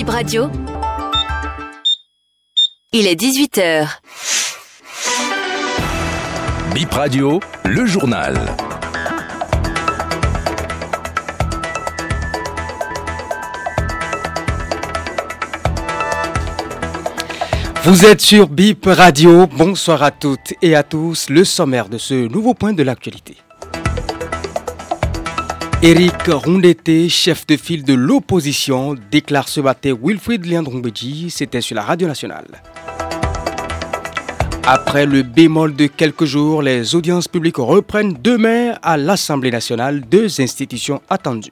Bip Radio. Il est 18h. Bip Radio, le journal. Vous êtes sur Bip Radio. Bonsoir à toutes et à tous. Le sommaire de ce nouveau point de l'actualité. Éric Rondete, chef de file de l'opposition, déclare ce matin Wilfried Liandrongbeji, c'était sur la radio nationale. Après le bémol de quelques jours, les audiences publiques reprennent demain à l'Assemblée nationale, deux institutions attendues.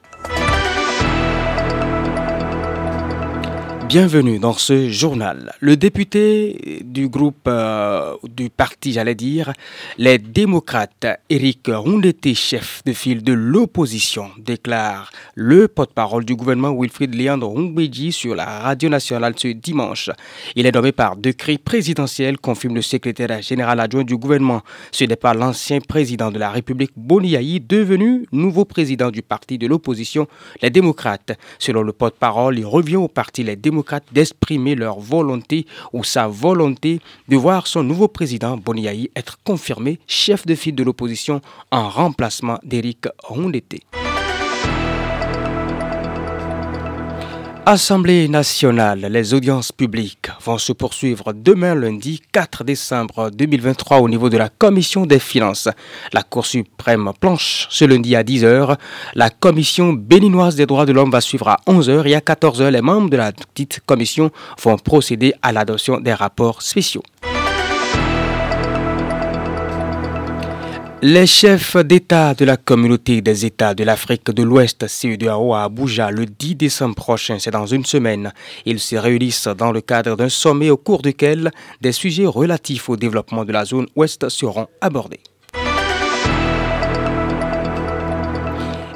Bienvenue dans ce journal. Le député du groupe euh, du parti, j'allais dire, les démocrates, Eric Rondete, chef de file de l'opposition, déclare le porte-parole du gouvernement Wilfried Leandro Rungbeji sur la radio nationale ce dimanche. Il est nommé par décret présidentiel, confirme le secrétaire général adjoint du gouvernement. Ce n'est pas l'ancien président de la République Boniaï, devenu nouveau président du parti de l'opposition, les démocrates. Selon le porte-parole, il revient au parti les démocrates d'exprimer leur volonté ou sa volonté de voir son nouveau président Boniaï être confirmé chef de file de l'opposition en remplacement d'Éric Rondete. Assemblée nationale, les audiences publiques vont se poursuivre demain lundi 4 décembre 2023 au niveau de la Commission des finances. La Cour suprême planche ce lundi à 10h. La Commission béninoise des droits de l'homme va suivre à 11h et à 14h, les membres de la petite commission vont procéder à l'adoption des rapports spéciaux. Les chefs d'État de la communauté des États de l'Afrique de l'Ouest, CEDEAO, à Abuja, le 10 décembre prochain, c'est dans une semaine. Ils se réunissent dans le cadre d'un sommet au cours duquel des sujets relatifs au développement de la zone Ouest seront abordés.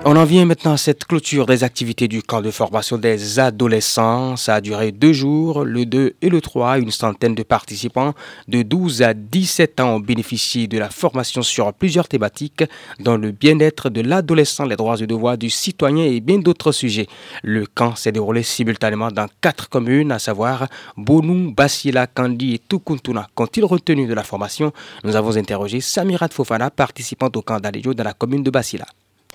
On en vient maintenant à cette clôture des activités du camp de formation des adolescents. Ça a duré deux jours, le 2 et le 3. Une centaine de participants de 12 à 17 ans ont bénéficié de la formation sur plusieurs thématiques, dont le bien-être de l'adolescent, les droits et devoirs du citoyen et bien d'autres sujets. Le camp s'est déroulé simultanément dans quatre communes, à savoir Bonou, Basila, Kandi et Tukuntuna. Qu'ont-ils retenu de la formation? Nous avons interrogé Samirat Fofana, participante au camp d'Aléjo dans la commune de Basila.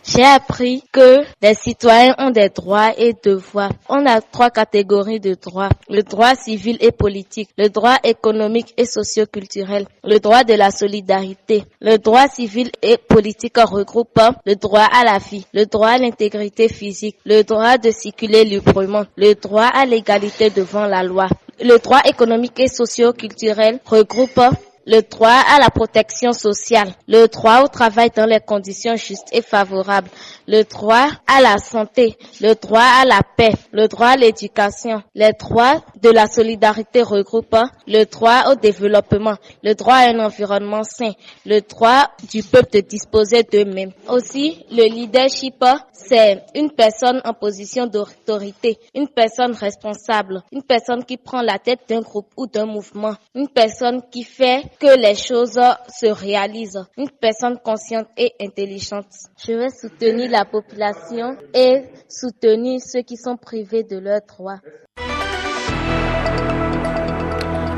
J'ai appris que les citoyens ont des droits et devoirs. On a trois catégories de droits. Le droit civil et politique, le droit économique et socioculturel, le droit de la solidarité. Le droit civil et politique regroupe le droit à la vie, le droit à l'intégrité physique, le droit de circuler librement, le droit à l'égalité devant la loi. Le droit économique et socioculturel regroupe le droit à la protection sociale, le droit au travail dans les conditions justes et favorables, le droit à la santé, le droit à la paix, le droit à l'éducation, les droits de la solidarité regroupant le droit au développement, le droit à un environnement sain, le droit du peuple de disposer d'eux-mêmes. Aussi, le leadership, c'est une personne en position d'autorité, une personne responsable, une personne qui prend la tête d'un groupe ou d'un mouvement, une personne qui fait que les choses se réalisent. Une personne consciente et intelligente. Je vais soutenir la population et soutenir ceux qui sont privés de leurs droits.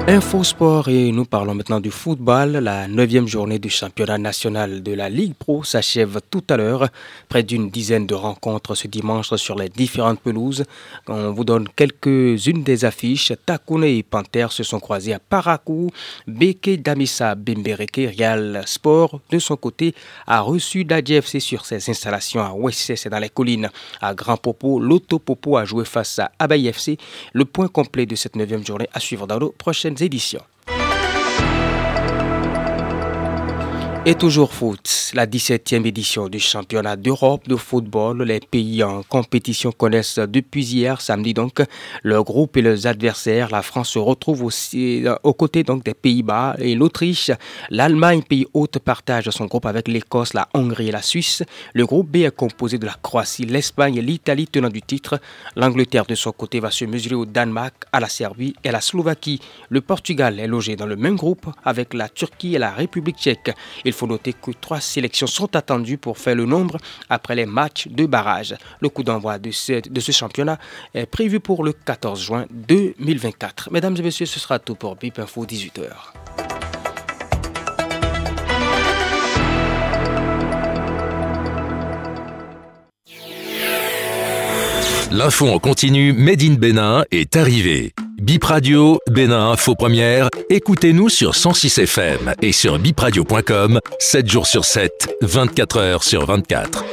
Info Sport et nous parlons maintenant du football. La neuvième journée du championnat national de la Ligue Pro s'achève tout à l'heure. Près d'une dizaine de rencontres ce dimanche sur les différentes pelouses. On vous donne quelques-unes des affiches. Takune et Panther se sont croisés à Parakou. Beke Damissa Bembereke Real Sport, de son côté, a reçu d'ADFC sur ses installations à Wesses et dans les collines. À Grand Popo, l'Auto Popo a joué face à Abaye FC. Le point complet de cette neuvième journée à suivre dans nos prochaines éditions. Et toujours foot, la 17e édition du championnat d'Europe de football. Les pays en compétition connaissent depuis hier, samedi donc, leur groupe et leurs adversaires. La France se retrouve aussi euh, aux côtés donc des Pays-Bas et l'Autriche. L'Allemagne, pays hôte, partage son groupe avec l'Écosse, la Hongrie et la Suisse. Le groupe B est composé de la Croatie, l'Espagne et l'Italie tenant du titre. L'Angleterre de son côté va se mesurer au Danemark, à la Serbie et à la Slovaquie. Le Portugal est logé dans le même groupe avec la Turquie et la République tchèque. Il faut noter que trois sélections sont attendues pour faire le nombre après les matchs de barrage. Le coup d'envoi de ce, championnat est prévu pour le 14 juin 2024. Mesdames et messieurs, ce sera tout pour BIP Info 18h. L'info en continu Made in Bénin est arrivée. Bip Radio, Bénin Info Première, écoutez-nous sur 106 FM et sur bipradio.com, 7 jours sur 7, 24 heures sur 24.